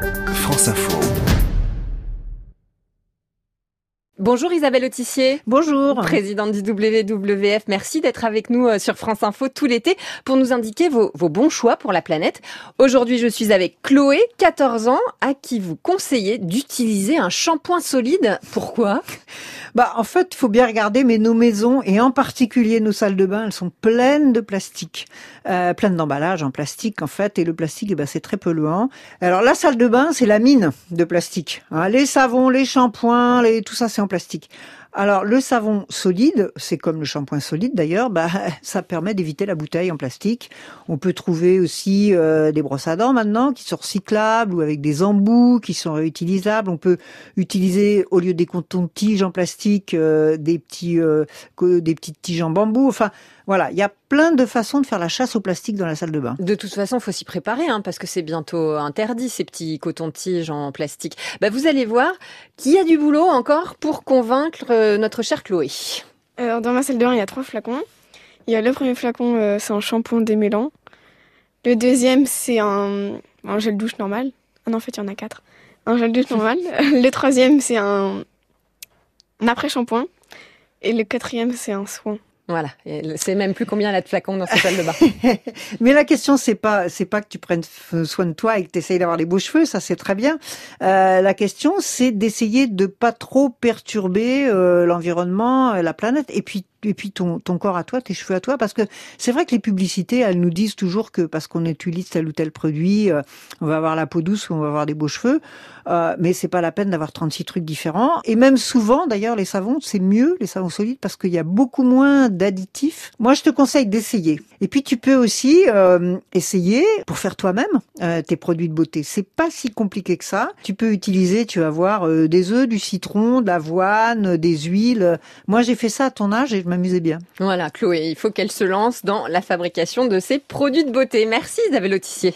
France Info. Bonjour Isabelle Autissier. Bonjour. Présidente du WWF, merci d'être avec nous euh, sur France Info tout l'été pour nous indiquer vos, vos, bons choix pour la planète. Aujourd'hui, je suis avec Chloé, 14 ans, à qui vous conseillez d'utiliser un shampoing solide. Pourquoi? Bah, en fait, il faut bien regarder, mais nos maisons, et en particulier nos salles de bain, elles sont pleines de plastique, euh, pleines d'emballages en plastique, en fait, et le plastique, eh ben, c'est très polluant. Alors, la salle de bain, c'est la mine de plastique. Hein. Les savons, les shampoings, tout ça, c'est en plastique. Alors le savon solide, c'est comme le shampoing solide d'ailleurs, bah, ça permet d'éviter la bouteille en plastique. On peut trouver aussi euh, des brosses à dents maintenant qui sont recyclables ou avec des embouts qui sont réutilisables. On peut utiliser au lieu des cotons-tiges en plastique euh, des petits euh, des petites tiges en bambou. Enfin voilà, il y a plein de façons de faire la chasse au plastique dans la salle de bain. De toute façon, il faut s'y préparer hein, parce que c'est bientôt interdit ces petits cotons-tiges en plastique. Bah, vous allez voir qu'il y a du boulot encore pour convaincre euh, notre chère Chloé. Alors, dans ma salle de bain, il y a trois flacons. Il y a le premier flacon, euh, c'est un shampoing démêlant. Le deuxième, c'est un, un, gel douche normal. Ah non, en fait, il y en a quatre. Un gel douche normal. le troisième, c'est un, un après-shampoing. Et le quatrième, c'est un soin. Voilà, c'est même plus combien elle de flacons dans sa salle de bain. Mais la question c'est pas c'est pas que tu prennes soin de toi et que tu essayes d'avoir les beaux cheveux, ça c'est très bien. Euh, la question c'est d'essayer de pas trop perturber euh, l'environnement, la planète et puis et puis ton, ton corps à toi, tes cheveux à toi, parce que c'est vrai que les publicités, elles nous disent toujours que parce qu'on utilise tel ou tel produit, euh, on va avoir la peau douce ou on va avoir des beaux cheveux, euh, mais c'est pas la peine d'avoir 36 trucs différents. Et même souvent, d'ailleurs, les savons, c'est mieux, les savons solides, parce qu'il y a beaucoup moins d'additifs. Moi, je te conseille d'essayer. Et puis, tu peux aussi euh, essayer pour faire toi-même euh, tes produits de beauté. C'est pas si compliqué que ça. Tu peux utiliser, tu vas voir, euh, des œufs, du citron, de l'avoine, des huiles. Moi, j'ai fait ça à ton âge et m'amusais bien. Voilà, Chloé, il faut qu'elle se lance dans la fabrication de ses produits de beauté. Merci Isabelle Autissier.